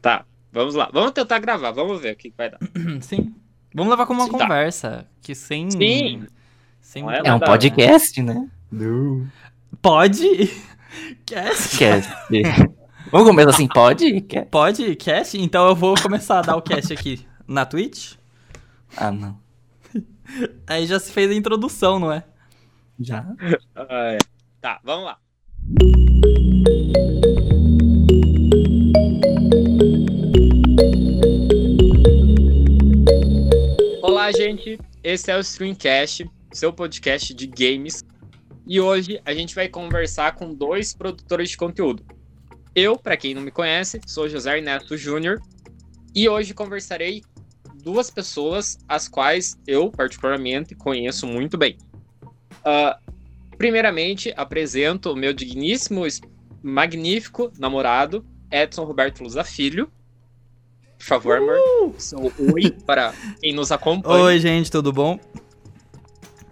Tá, vamos lá. Vamos tentar gravar, vamos ver o que vai dar. Sim. Vamos levar como uma Sim, tá. conversa. Que sem. Sim. sem Não é É um nada- podcast, né? Pode? Cast? Cast. Vamos começar assim, pode? Quer? Pode? Cast? Então eu vou começar a dar o cast aqui na Twitch. Ah, não. Aí já se fez a introdução, não é? Já? Ah, é. Tá, vamos lá. Gente. Esse é o Streamcast, seu podcast de games. E hoje a gente vai conversar com dois produtores de conteúdo. Eu, para quem não me conhece, sou José Ernesto Júnior. E hoje conversarei duas pessoas as quais eu, particularmente, conheço muito bem. Ah, Primeiramente, apresento o meu digníssimo, magnífico namorado, Edson Roberto Luza Filho. Por favor, amor. Seu oi para quem nos acompanha. Oi, gente, tudo bom?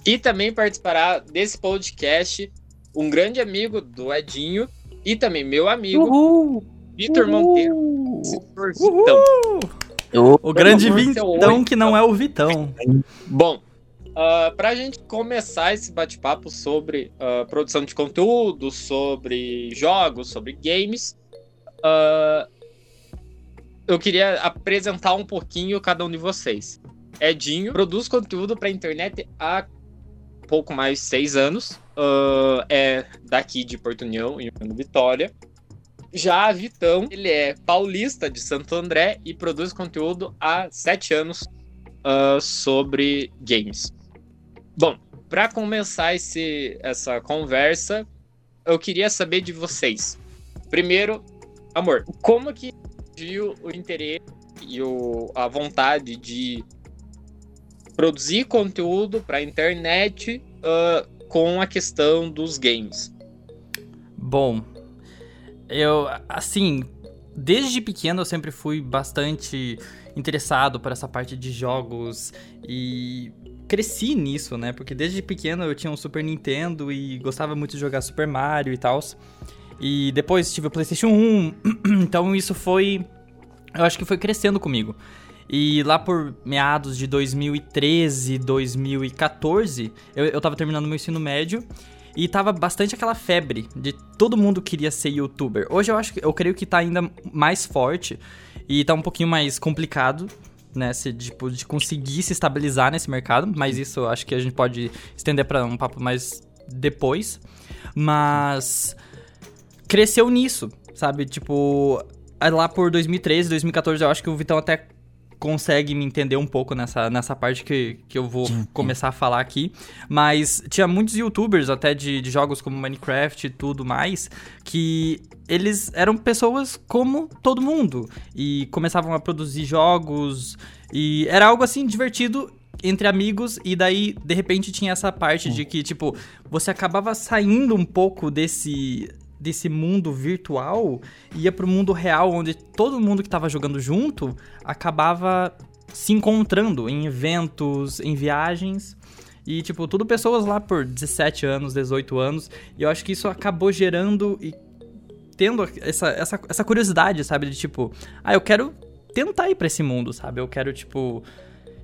E também participará desse podcast um grande amigo do Edinho e também meu amigo, Uhul! Vitor Monteiro. Vitor Vitão. Eu- O grande Vitão que não é o Vitão. Bom, ah, pra gente começar esse bate-papo sobre ah, produção de conteúdo, sobre jogos, sobre games, ah, eu queria apresentar um pouquinho cada um de vocês. Edinho produz conteúdo pra internet há pouco mais de seis anos. ah, é daqui de Porto União, em Vitória. Já Vitão, ele é paulista de Santo André e produz conteúdo há sete anos ah, sobre games. Bom, para começar esse, essa conversa, eu queria saber de vocês. Primeiro, amor, como que surgiu o interesse e o, a vontade de produzir conteúdo para internet ah, com a questão dos games? Bom, eu, assim, desde pequeno eu sempre fui bastante interessado por essa parte de jogos e cresci nisso, né? Porque desde pequeno eu tinha um Super Nintendo e gostava muito de jogar Super Mario e tal. E depois tive o PlayStation 1, então isso foi. Eu acho que foi crescendo comigo. E lá por meados de 2013, 2014, eu, eu tava terminando meu ensino médio e tava bastante aquela febre de todo mundo queria ser youtuber. Hoje eu acho que eu creio que tá ainda mais forte e tá um pouquinho mais complicado, né, se, tipo, de conseguir se estabilizar nesse mercado, mas isso eu acho que a gente pode estender para um papo mais depois. Mas cresceu nisso, sabe? Tipo, lá por 2013, 2014, eu acho que o Vitão até consegue me entender um pouco nessa, nessa parte que, que eu vou começar a falar aqui. Mas tinha muitos youtubers, até de, de jogos como Minecraft e tudo mais, que eles eram pessoas como todo mundo. E começavam a produzir jogos. E era algo assim divertido entre amigos, e daí, de repente, tinha essa parte de que, tipo, você acabava saindo um pouco desse desse mundo virtual ia pro mundo real onde todo mundo que tava jogando junto acabava se encontrando em eventos, em viagens. E tipo, tudo pessoas lá por 17 anos, 18 anos, e eu acho que isso acabou gerando e tendo essa, essa, essa curiosidade, sabe, de tipo, ah, eu quero tentar ir pra esse mundo, sabe? Eu quero tipo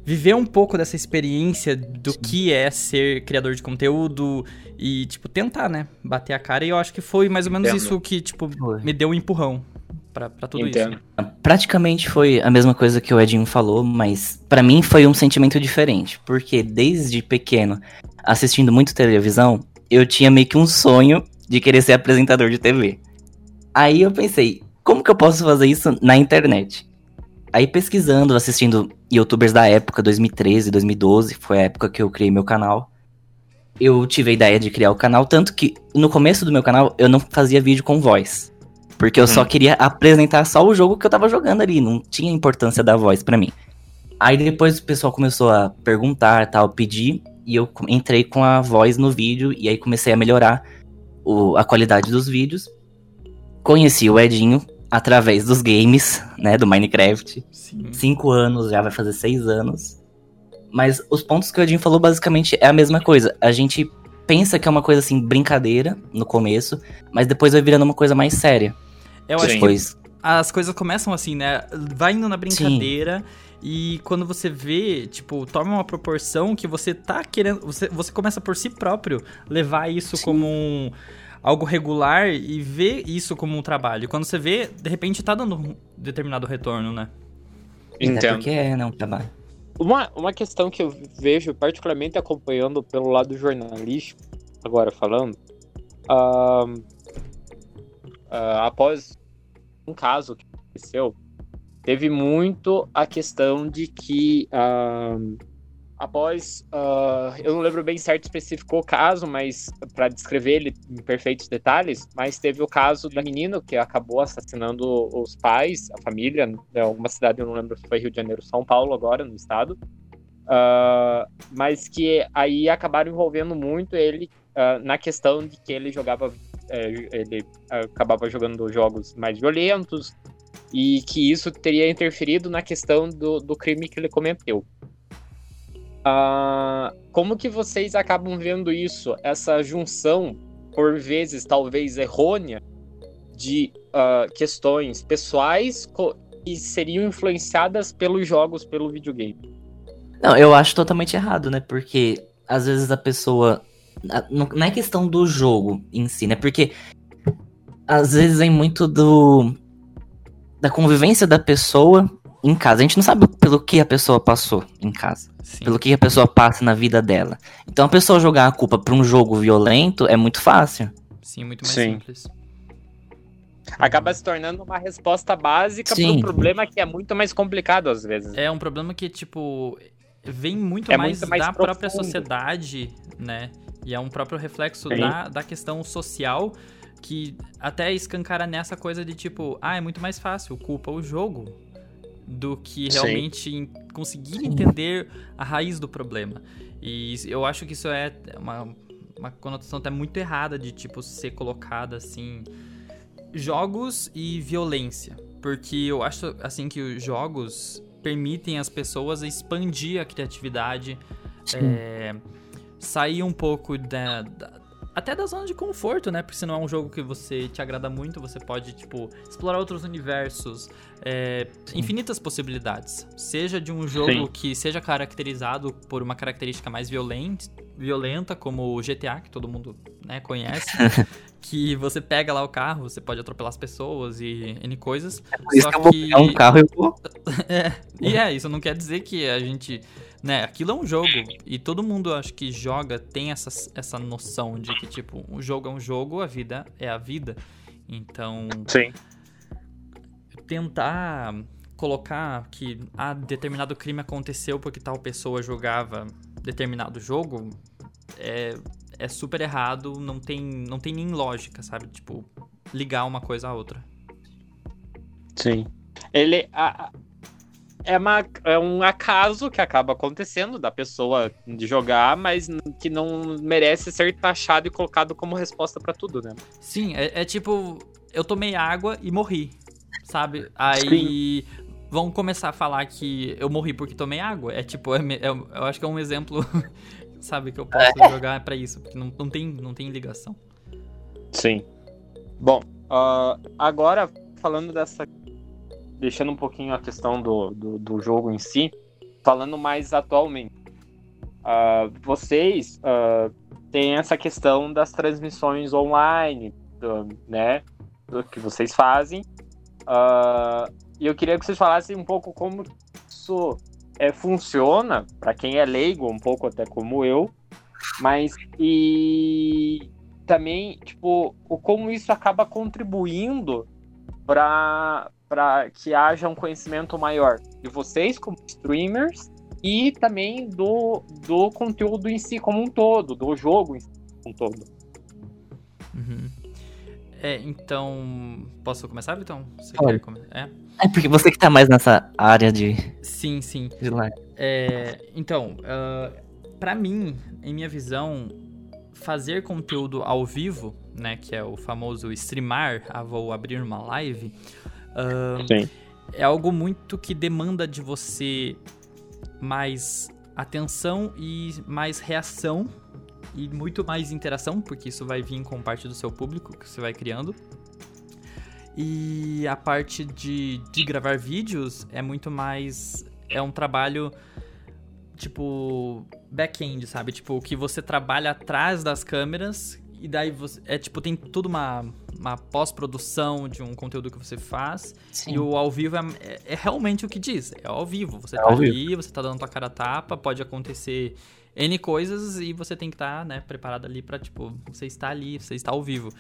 viver um pouco dessa experiência do que é ser criador de conteúdo e, tipo, tentar, né? Bater a cara. E eu acho que foi mais ou menos Entendo. isso que, tipo, Foi. me deu um empurrão pra, pra tudo Entendo. isso. Praticamente foi a mesma coisa que o Edinho falou, mas pra mim foi um sentimento diferente, porque desde pequeno, assistindo muito televisão, eu tinha meio que um sonho de querer ser apresentador de TV. Aí eu pensei, como que eu posso fazer isso na internet? Aí pesquisando, assistindo youtubers da época, 2013, 2012, foi a época que eu criei meu canal. Eu tive a ideia de criar o canal, tanto que no começo do meu canal eu não fazia vídeo com voz. Porque eu só Uhum. queria apresentar só o jogo que eu tava jogando ali, não tinha importância da voz pra mim. Aí depois o pessoal começou a perguntar, tal, pedir, e eu entrei com a voz no vídeo, e aí comecei a melhorar o- a qualidade dos vídeos. Conheci o Edinho através dos games, né, do Minecraft. Sim. Cinco anos, já vai fazer seis anos. Mas os pontos que o Edinho falou basicamente é a mesma coisa. A gente pensa que é uma coisa assim, brincadeira no começo, mas depois vai virando uma coisa mais séria. Eu acho que as coisas começam assim, né? Vai indo na brincadeira. Sim. E quando você vê, tipo, toma uma proporção que você tá querendo. Você, você começa por si próprio levar isso Sim. como um, algo regular e ver isso como um trabalho. E quando você vê, de repente tá dando um determinado retorno, né? Entendo. É porque é, não, trabalho. Uma, uma questão que eu vejo, particularmente acompanhando pelo lado jornalístico, agora falando, uh, uh, após um caso que aconteceu, teve muito a questão de que uh, após, uh, eu não lembro bem certo específico o caso, mas para descrever ele em perfeitos detalhes, mas teve o caso da menina que acabou assassinando os pais, a família, em alguma cidade, eu não lembro se foi Rio de Janeiro, São Paulo agora, no estado, uh, mas que aí acabaram envolvendo muito ele uh, na questão de que ele jogava, é, ele acabava jogando jogos mais violentos e que isso teria interferido na questão do, do crime que ele cometeu. Uh, como que vocês acabam vendo isso, essa junção, por vezes talvez errônea, de uh, questões pessoais que seriam influenciadas pelos jogos, pelo videogame? Não, eu acho totalmente errado, né? Porque às vezes a pessoa. Não é questão do jogo em si, né? Porque às vezes vem muito do. da convivência da pessoa em casa. A gente não sabe pelo que a pessoa passou em casa. Sim. Pelo que a pessoa passa na vida dela. Então a pessoa jogar a culpa pra um jogo violento é muito fácil. Sim, muito mais Sim. simples. Acaba se tornando uma resposta básica para um problema que é muito mais complicado às vezes. É um problema que, tipo, vem muito, é mais, muito mais da profundo. própria sociedade, né? E é um próprio reflexo da, da questão social que até escancara nessa coisa de tipo, ah, é muito mais fácil, culpa o jogo do que realmente Sim. conseguir entender a raiz do problema. E eu acho que isso é uma, uma conotação até muito errada de, tipo, ser colocada assim. Jogos e violência. Porque eu acho, assim, que os jogos permitem às pessoas expandir a criatividade, é, sair um pouco da, da até da zona de conforto, né? Porque se não é um jogo que você te agrada muito, você pode, tipo, explorar outros universos, é, infinitas possibilidades. Seja de um jogo Sim. que seja caracterizado por uma característica mais violenta, violenta, como o GTA, que todo mundo né, conhece. que você pega lá o carro, você pode atropelar as pessoas e N coisas. É por isso só que eu vou pegar um carro e eu vou. é, e é, isso não quer dizer que a gente né, aquilo é um jogo. E todo mundo, acho que joga, tem essa, essa noção de que, tipo, um jogo é um jogo, a vida é a vida. Então. Sim. Tentar colocar que ah, determinado crime aconteceu porque tal pessoa jogava determinado jogo é, é super errado, não tem, não tem nem lógica, sabe? Tipo, ligar uma coisa à outra. Sim. Ele. A, é, uma, é um acaso que acaba acontecendo da pessoa de jogar, mas que não merece ser taxado e colocado como resposta para tudo, né? Sim, é, é, tipo, eu tomei água e morri, sabe? Aí Sim. vão começar a falar que eu morri porque tomei água. É tipo, é, é, eu acho que é um exemplo, sabe, que eu posso é. jogar para isso, porque não, não, tem, não tem ligação. Sim. Bom, uh, agora falando dessa deixando um pouquinho a questão do, do, do jogo em si, falando mais atualmente. Uh, vocês uh, têm essa questão das transmissões online, do, né? Do que vocês fazem. Uh, e eu queria que vocês falassem um pouco como isso é, funciona, para quem é leigo, um pouco até como eu, mas e também, tipo, o como isso acaba contribuindo para para que haja um conhecimento maior de vocês como streamers e também do, do conteúdo em si como um todo, do jogo em si como um todo. Uhum. É, então. Posso começar, Vitão? Você quer começar? É? é porque você que tá mais nessa área de. Sim, sim. De é, então, uh, para mim, em minha visão, fazer conteúdo ao vivo, né, que é o famoso streamar, ah, vou abrir uma live, uh, é algo muito que demanda de você mais atenção e mais reação e muito mais interação, porque isso vai vir com parte do seu público que você vai criando. E a parte de, de gravar vídeos é muito mais. É um trabalho tipo back-end, sabe? Tipo, que você trabalha atrás das câmeras e daí você. É tipo, tem tudo uma, uma pós-produção de um conteúdo que você faz. Sim. E o ao vivo é, é, é realmente o que diz. É ao vivo. Você É tá ali, você tá dando tua cara a tapa, pode acontecer N coisas e você tem que estar, né, preparado ali pra, tipo, você está ali, você está ao vivo.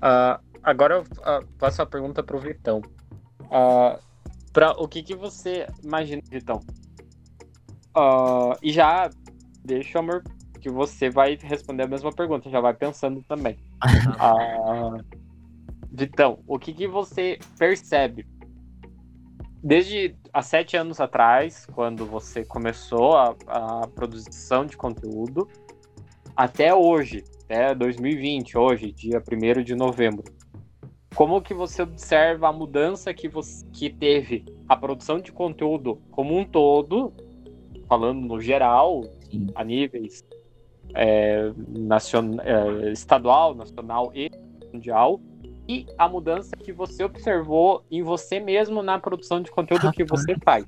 Ah, agora eu ah, faço a pergunta pro Vitão. Ah, pra, o que, que você imagina, Vitão? Ah, e já deixa, amor, que você vai responder a mesma pergunta, já vai pensando também. Ah, Vitão, o que, que você percebe desde há sete anos atrás, quando você começou a, a produção de conteúdo, até hoje, até 2020, hoje, dia 1 de novembro. Como que você observa a mudança que, você, que teve a produção de conteúdo como um todo, falando no geral, Sim. a níveis é, nacion- é, estadual, nacional e mundial, e a mudança que você observou em você mesmo na produção de conteúdo que você faz.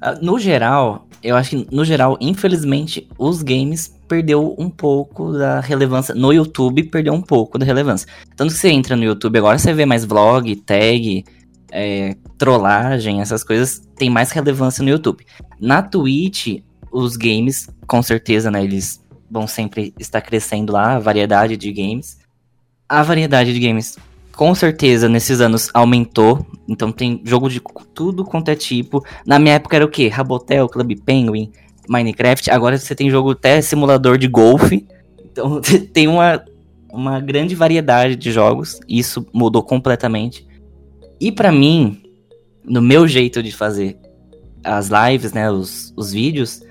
Ah, No geral, eu acho que no geral, infelizmente, os games perdeu um pouco da relevância. No YouTube perdeu um pouco da relevância. Tanto que você entra no YouTube agora, você vê mais vlog, tag, é, trollagem, essas coisas tem mais relevância no YouTube. Na Twitch, os games, com certeza, né, eles vão sempre estar crescendo lá, a variedade de games. A variedade de games, com certeza, nesses anos aumentou. Então tem jogo de tudo quanto é tipo. Na minha época era o quê? Rabotel, Club Penguin, Minecraft. Agora você tem jogo até simulador de golfe. Então tem uma, uma grande variedade de jogos. Isso mudou completamente. E pra mim, no meu jeito de fazer as lives, né, os, os vídeos,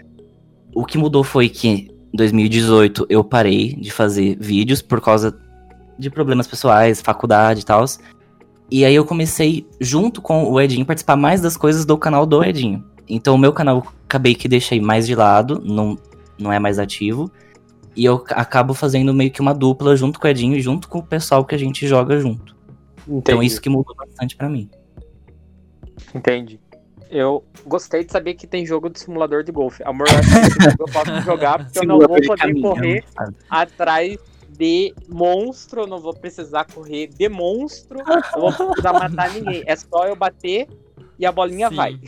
o que mudou foi que em 2018 eu parei de fazer vídeos por causa de problemas pessoais, faculdade e tal. E aí eu comecei, junto com o Edinho, participar mais das coisas do canal do Edinho. Então o meu canal acabei que deixei mais de lado, não, não é mais ativo. E eu acabo fazendo meio que uma dupla junto com o Edinho e junto com o pessoal que a gente joga junto. Então isso que mudou bastante pra mim. Entendi. Eu gostei de saber que tem jogo de simulador de golfe. Amor, eu acho que eu posso jogar porque eu não vou poder caminhão, correr sabe? atrás de monstro, eu não vou precisar correr de monstro, não vou precisar matar ninguém. É só eu bater e a bolinha Sim. vai.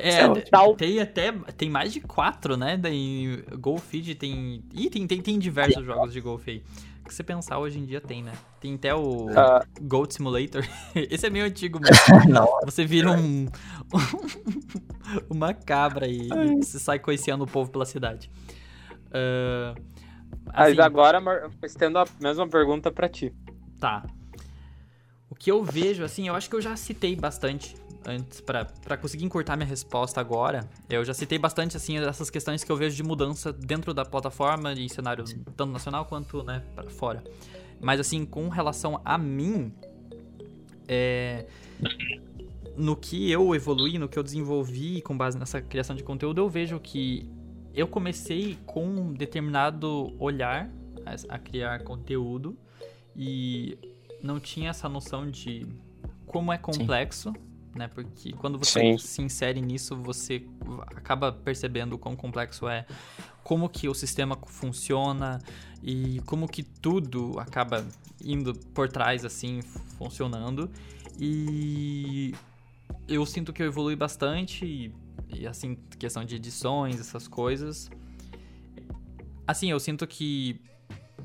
É, é ótimo. tem até. Tem mais de quatro, né? Daí Golfeed tem. Ih, tem, tem, tem diversos jogos de golfe aí. Que você pensar hoje em dia tem, né? Tem até o Ah. Goat Simulator. Esse é meio antigo, mas Não, você vira um. uma cabra e você sai coiceando o povo pela cidade. Mas assim, agora, amor, estendo a mesma pergunta pra ti. Tá. O que eu vejo, assim, eu acho que eu já citei bastante antes, pra conseguir encurtar minha resposta agora. Eu já citei bastante, assim, essas questões que eu vejo de mudança dentro da plataforma e cenário tanto nacional quanto, né, pra fora. Mas, assim, com relação a mim, é, no que eu evoluí, no que eu desenvolvi com base nessa criação de conteúdo, eu vejo que eu comecei com um determinado olhar a, a criar conteúdo e não tinha essa noção de como é complexo, né? Porque quando você Sim. se insere nisso, você acaba percebendo o quão complexo é, como que o sistema funciona e como que tudo acaba indo por trás assim, funcionando. E eu sinto que eu evolui bastante e, e, assim, questão de edições, essas coisas. Assim, eu sinto que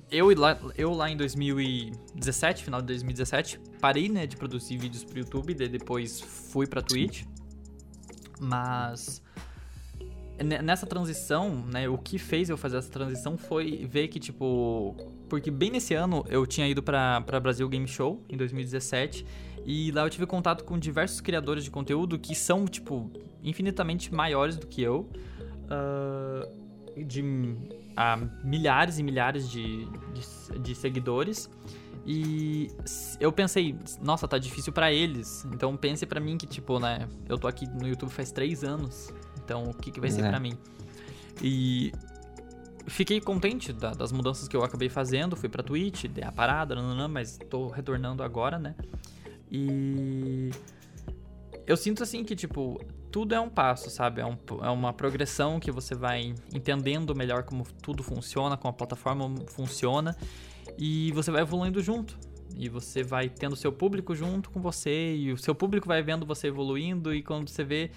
eu lá, eu lá em 2017, final de 2017, parei, né, de produzir vídeos pro YouTube, daí depois fui pra Twitch. Mas ne- nessa transição, né, o que fez eu fazer essa transição foi ver que, tipo, porque bem nesse ano eu tinha ido pra, pra Brasil Game Show, em 2017, e lá eu tive contato com diversos criadores de conteúdo que são, tipo, infinitamente maiores do que eu, ah, de ah, milhares e milhares de, de, de seguidores. E eu pensei, nossa, tá difícil pra eles. Então pense pra mim que, tipo, né, eu tô aqui no YouTube faz três anos. Então o que, que vai ser É. pra mim? E fiquei contente da, das mudanças que eu acabei fazendo. Fui pra Twitch, dei a parada, nananã, mas tô retornando agora, né? E. Eu sinto assim que, tipo, tudo é um passo, sabe? É, um, é uma progressão que você vai entendendo melhor como tudo funciona, como a plataforma funciona. E você vai evoluindo junto. E você vai tendo seu público junto com você. E o seu público vai vendo você evoluindo. E quando você vê.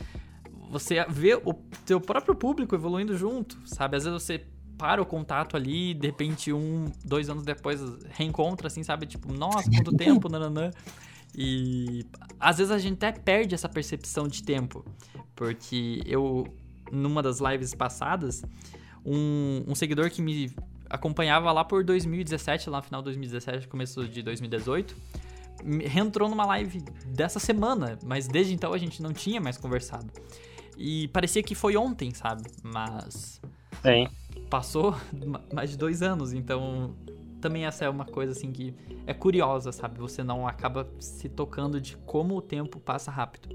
Você vê o seu próprio público evoluindo junto, sabe? Às vezes você para o contato ali, de repente, um, dois anos depois, reencontra, assim, sabe? Tipo, nossa, quanto tempo, nananã. E às vezes a gente até perde essa percepção de tempo. Porque eu, numa das lives passadas, um, um seguidor que me acompanhava lá por 2017, lá no final de 2017, começo de 2018, reentrou numa live dessa semana, mas desde então a gente não tinha mais conversado. E parecia que foi ontem, sabe? Mas. Sim. Passou mais de dois anos, então também essa é uma coisa assim que é curiosa, sabe? Você não acaba se tocando de como o tempo passa rápido.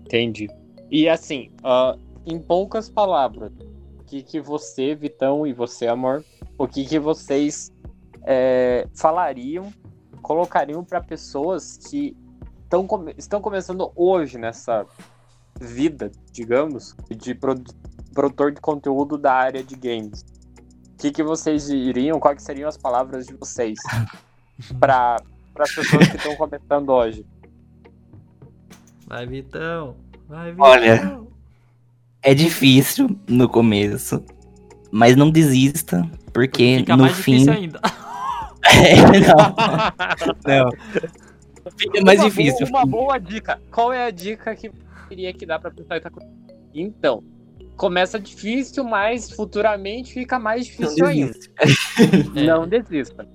Entendi. E assim, uh, em poucas palavras, que, que você, Vitão, e você, Amor, o que, que vocês é, falariam, colocariam para pessoas que tão, estão começando hoje nessa vida, digamos, de produtor de conteúdo da área de games? O que, que vocês diriam? Quais seriam as palavras de vocês para as pessoas que estão começando hoje? Vai, Vitão. Vai, Vitão. Olha, é difícil no começo, mas não desista, porque Fica no fim. ainda. é, não. não. Fica mais uma difícil. Boa, uma boa dica. Qual é a dica que queria que dá pra pessoa que tá Então, começa difícil, mas futuramente fica mais difícil não ainda. é. Não desista.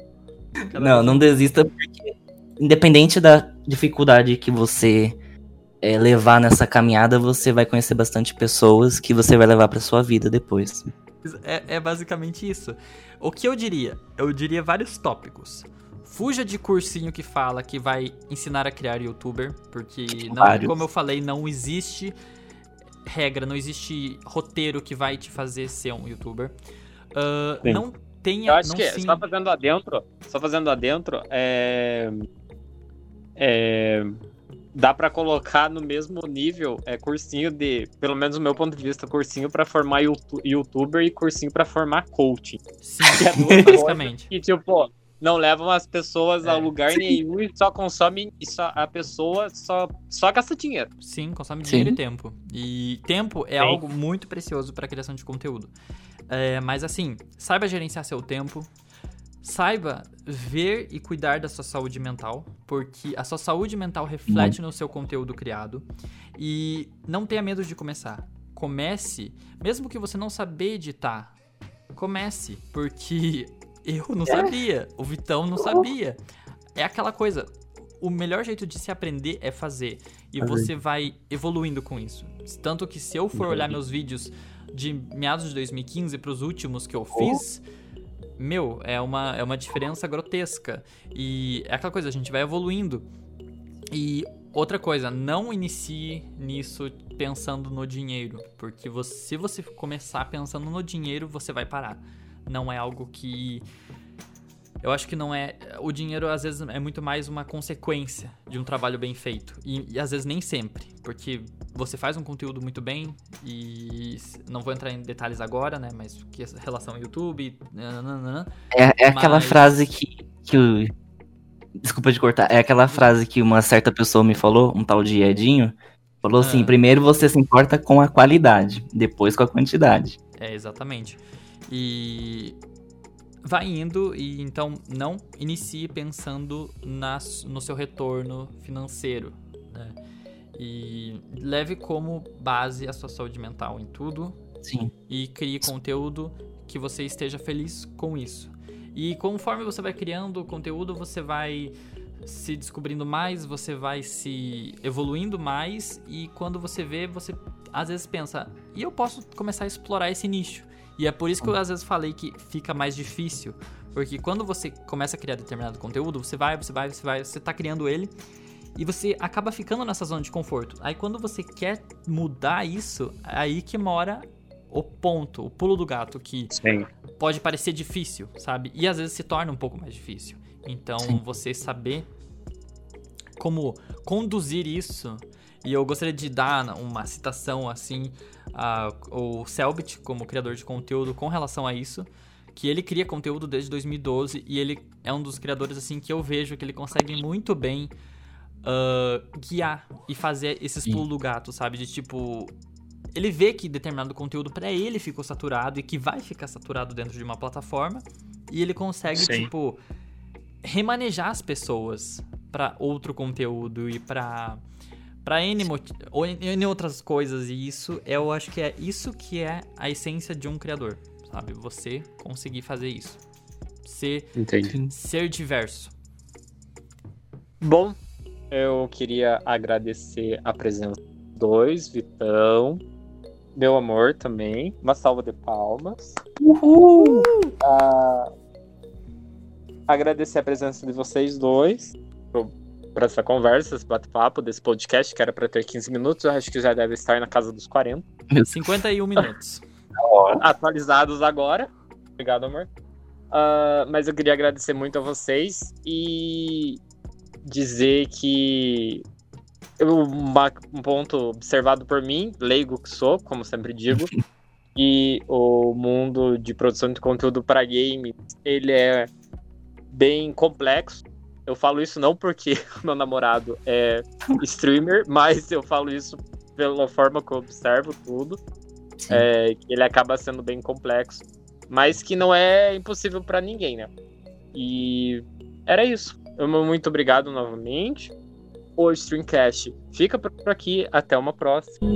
Não, não desista porque independente da dificuldade que você é, levar nessa caminhada, você vai conhecer bastante pessoas que você vai levar para sua vida depois. É, é, basicamente isso. O que eu diria? Eu diria vários tópicos. Fuja de cursinho que fala que vai ensinar a criar youtuber, porque não, como eu falei, não existe regra, não existe roteiro que vai te fazer ser um youtuber. Uh, não tenha. Eu acho não que sim... só fazendo adentro, só fazendo adentro, é. É dá para colocar no mesmo nível é cursinho de, pelo menos do meu ponto de vista, cursinho para formar youtuber e cursinho para formar coaching. Sim, é basicamente. E tipo, não levam as pessoas é. a lugar Sim. nenhum e só consomem e só a pessoa só só gasta dinheiro. Sim, consome dinheiro Sim. e tempo. E tempo é Sim. algo muito precioso para criação de conteúdo. É, mas assim, saiba gerenciar seu tempo, Saiba ver e cuidar da sua saúde mental, porque a sua saúde mental reflete no seu conteúdo criado. E não tenha medo de começar. Comece, mesmo que você não saber editar, comece, porque eu não sabia, o Vitão não sabia. É aquela coisa, o melhor jeito de se aprender é fazer. E você vai evoluindo com isso. Tanto que se eu for olhar meus vídeos de meados de 2015 para os últimos que eu fiz, meu, é uma, é uma diferença grotesca. E é aquela coisa, a gente vai evoluindo. E outra coisa, não inicie nisso pensando no dinheiro. Porque você, se você começar pensando no dinheiro, você vai parar. Não é algo que eu acho que não é. O dinheiro às vezes é muito mais uma consequência de um trabalho bem feito. E, e, às vezes nem sempre. Porque você faz um conteúdo muito bem e. Não vou entrar em detalhes agora, né? Mas que relação ao YouTube. Nananana, é, é mas... aquela frase que, que o. Desculpa de cortar. É aquela frase que uma certa pessoa me falou, um tal de Edinho. Falou assim: ah. primeiro você se importa com a qualidade, depois com a quantidade. É, exatamente. E vai indo e então não inicie pensando nas, no seu retorno financeiro. Né? E leve como base a sua saúde mental em tudo. Sim. E crie conteúdo que você esteja feliz com isso. E conforme você vai criando conteúdo, você vai se descobrindo mais, você vai se evoluindo mais e quando você vê, você às vezes pensa, e eu posso começar a explorar esse nicho. E é por isso que eu às vezes falei que fica mais difícil. Porque quando você começa a criar determinado conteúdo, você vai, você vai, você vai, você tá criando ele e você acaba ficando nessa zona de conforto. Aí quando você quer mudar isso, é aí que mora o ponto, o pulo do gato que Sim. pode parecer difícil, sabe? E às vezes se torna um pouco mais difícil. Então, Sim. você saber como conduzir isso. E eu gostaria de dar uma citação assim a, o Selbit como criador de conteúdo com relação a isso, que ele cria conteúdo desde 2012 e ele é um dos criadores assim que eu vejo que ele consegue muito bem ah, guiar e fazer esses pulos do gato, sabe? De tipo ele vê que determinado conteúdo pra ele ficou saturado e que vai ficar saturado dentro de uma plataforma e ele consegue Sim. tipo remanejar as pessoas pra outro conteúdo e pra para N, ou N N outras coisas e isso eu acho que é isso que é a essência de um criador, sabe? Você conseguir fazer isso. Ser Entendi. ser diverso. Bom, eu queria agradecer a presença dos dois, Vitão, meu amor também. Uma salva de palmas. Uhul! Ah, agradecer a presença de vocês dois pro- por essa conversa, esse bate-papo desse podcast, que era para ter 15 minutos, eu acho que já deve estar na casa dos 40. 51 minutos. atualizados agora. Obrigado, amor. Ah, mas eu queria agradecer muito a vocês e dizer que uma- um ponto observado por mim, leigo que sou, como sempre digo, e o mundo de produção de conteúdo para game, ele é bem complexo. Eu falo isso não porque meu namorado é streamer, mas eu falo isso pela forma que eu observo tudo é, ele acaba sendo bem complexo, mas que não é impossível pra ninguém, né? E era isso. Muito obrigado novamente. O Streamcast fica por aqui. Até uma próxima.